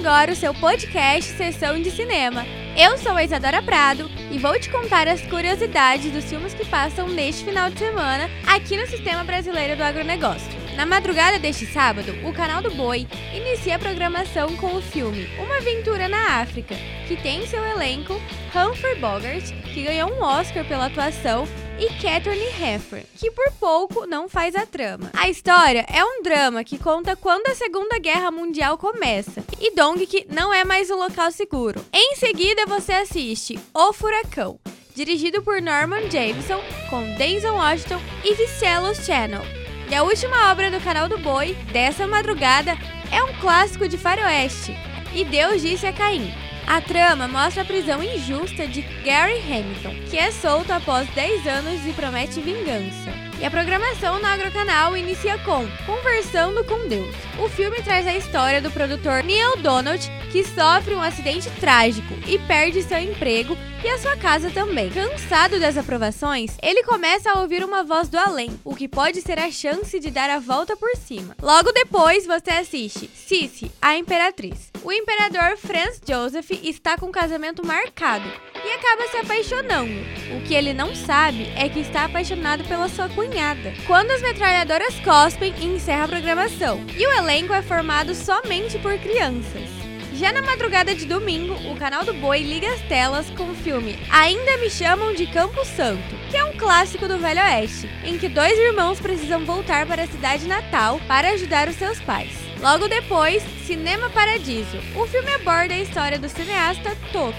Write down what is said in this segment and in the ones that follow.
agora o seu podcast Sessão de Cinema. Eu sou a Isadora Prado e vou te contar as curiosidades dos filmes que passam neste final de semana aqui no Sistema Brasileiro do Agronegócio. Na madrugada deste sábado, o canal do Boi inicia a programação com o filme Uma Aventura na África, que tem em seu elenco Humphrey Bogart, que ganhou um Oscar pela atuação, e Catherine Hepburn, que por pouco não faz a trama. A história é um drama que conta quando a Segunda Guerra Mundial começa e Dongik não é mais o local seguro. Em seguida, você assiste O Furacão, dirigido por Norman Jameson, com Denzel Washington e Vicelos Channel. E a última obra do canal do Boi, dessa madrugada, é um clássico de faroeste, E Deus disse a Caim. A trama mostra a prisão injusta de Gary Hamilton, que é solto após 10 anos e promete vingança. E a programação no Agrocanal inicia com Conversando com Deus. O filme traz a história do produtor Neil Donald, que sofre um acidente trágico e perde seu emprego e a sua casa também. Cansado das aprovações, ele começa a ouvir uma voz do além, o que pode ser a chance de dar a volta por cima. Logo depois, você assiste Cici, a Imperatriz. O imperador Franz Joseph está com um casamento marcado e acaba se apaixonando. O que ele não sabe é que está apaixonado pela sua cunhada. Quando as metralhadoras cospem, encerra a programação. E o elenco é formado somente por crianças. Já na madrugada de domingo, o canal do Boi liga as telas com o filme Ainda Me Chamam de Campo Santo, que é um clássico do Velho Oeste, em que dois irmãos precisam voltar para a cidade natal para ajudar os seus pais. Logo depois, Cinema Paradiso. O filme aborda a história do cineasta Toto,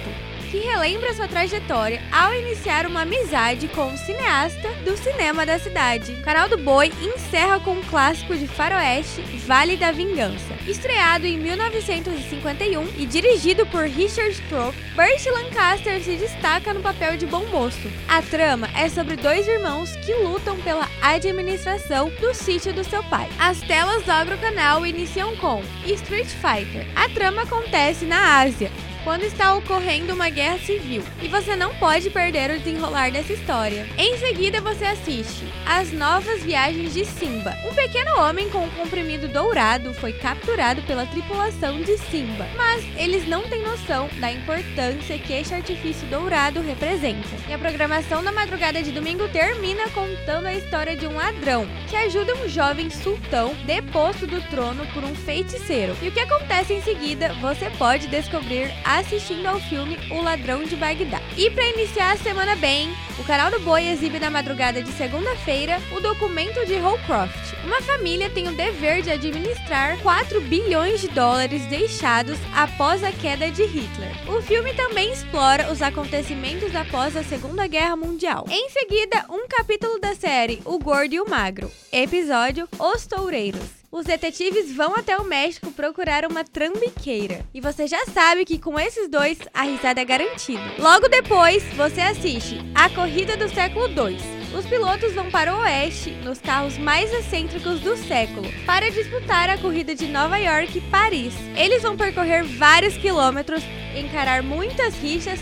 que relembra sua trajetória ao iniciar uma amizade com o cineasta do cinema da cidade. O canal do Boi encerra com um clássico de faroeste, Vale da Vingança. Estreado em 1951 e dirigido por Richard Stroke, Burt Lancaster se destaca no papel de bom moço. A trama é sobre dois irmãos que lutam pela administração do sítio do seu pai. As telas do Agrocanal iniciam com Street Fighter. A trama acontece na Ásia, quando está ocorrendo uma guerra civil e você não pode perder o desenrolar dessa história. Em seguida, você assiste As Novas Viagens de Simba. Um pequeno homem com um comprimido dourado foi capturado pela tripulação de Simba, mas eles não têm noção da importância que este artifício dourado representa. E a programação da madrugada de domingo termina contando a história de um ladrão que ajuda um jovem sultão deposto do trono por um feiticeiro. E o que acontece em seguida, você pode descobrir assistindo ao filme O Ladrão de Bagdá. E para iniciar a semana bem, o canal do Boi exibe na madrugada de segunda-feira o documento de Holcroft. Uma família tem o dever de administrar 4 bilhões de dólares deixados após a queda de Hitler. O filme também explora os acontecimentos após a Segunda Guerra Mundial. Em seguida, um capítulo da série O Gordo e o Magro, episódio Os Toureiros os detetives vão até o México procurar uma trambiqueira. E você já sabe que com esses dois a risada é garantida. Logo depois, você assiste A Corrida do Século 2. Os pilotos vão para o oeste nos carros mais excêntricos do século para disputar a corrida de Nova York e Paris. Eles vão percorrer vários quilômetros, encarar muitas rixas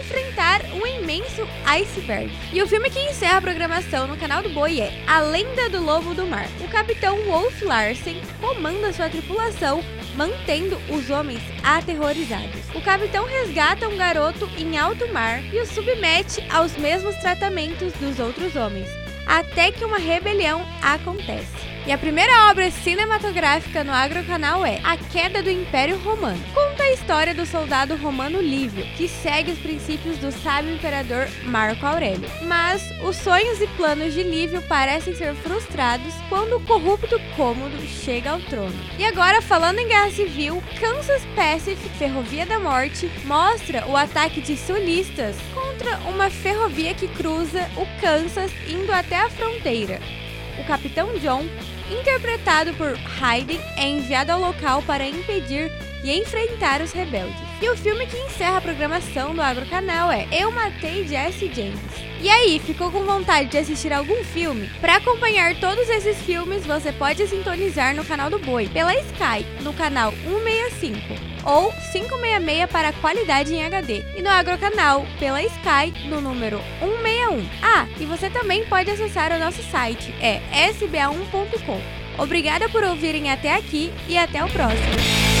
enfrentar um imenso iceberg. E o filme que encerra a programação no canal do Boi é A Lenda do Lobo do Mar. O capitão Wolf Larsen comanda sua tripulação mantendo os homens aterrorizados. O capitão resgata um garoto em alto mar e o submete aos mesmos tratamentos dos outros homens, até que uma rebelião acontece. E a primeira obra cinematográfica no Agrocanal é A Queda do Império Romano. Conta a história do soldado romano Lívio, que segue os princípios do sábio imperador Marco Aurélio. Mas os sonhos e planos de Lívio parecem ser frustrados quando o corrupto Cômodo chega ao trono. E agora, falando em guerra civil, Kansas Pacific, Ferrovia da Morte, mostra o ataque de sulistas contra uma ferrovia que cruza o Kansas indo até a fronteira. O capitão John interpretado por Hayden, é enviado ao local para impedir e enfrentar os rebeldes. E o filme que encerra a programação do Agrocanal é Eu Matei Jesse James. E aí, ficou com vontade de assistir algum filme? Para acompanhar todos esses filmes, você pode sintonizar no canal do Boi, pela Sky, no canal 165, ou 566 para qualidade em HD, e no Agrocanal, pela Sky, no número 161. Ah, e você também pode acessar o nosso site, é sba1.com. Obrigada por ouvirem até aqui e até o próximo.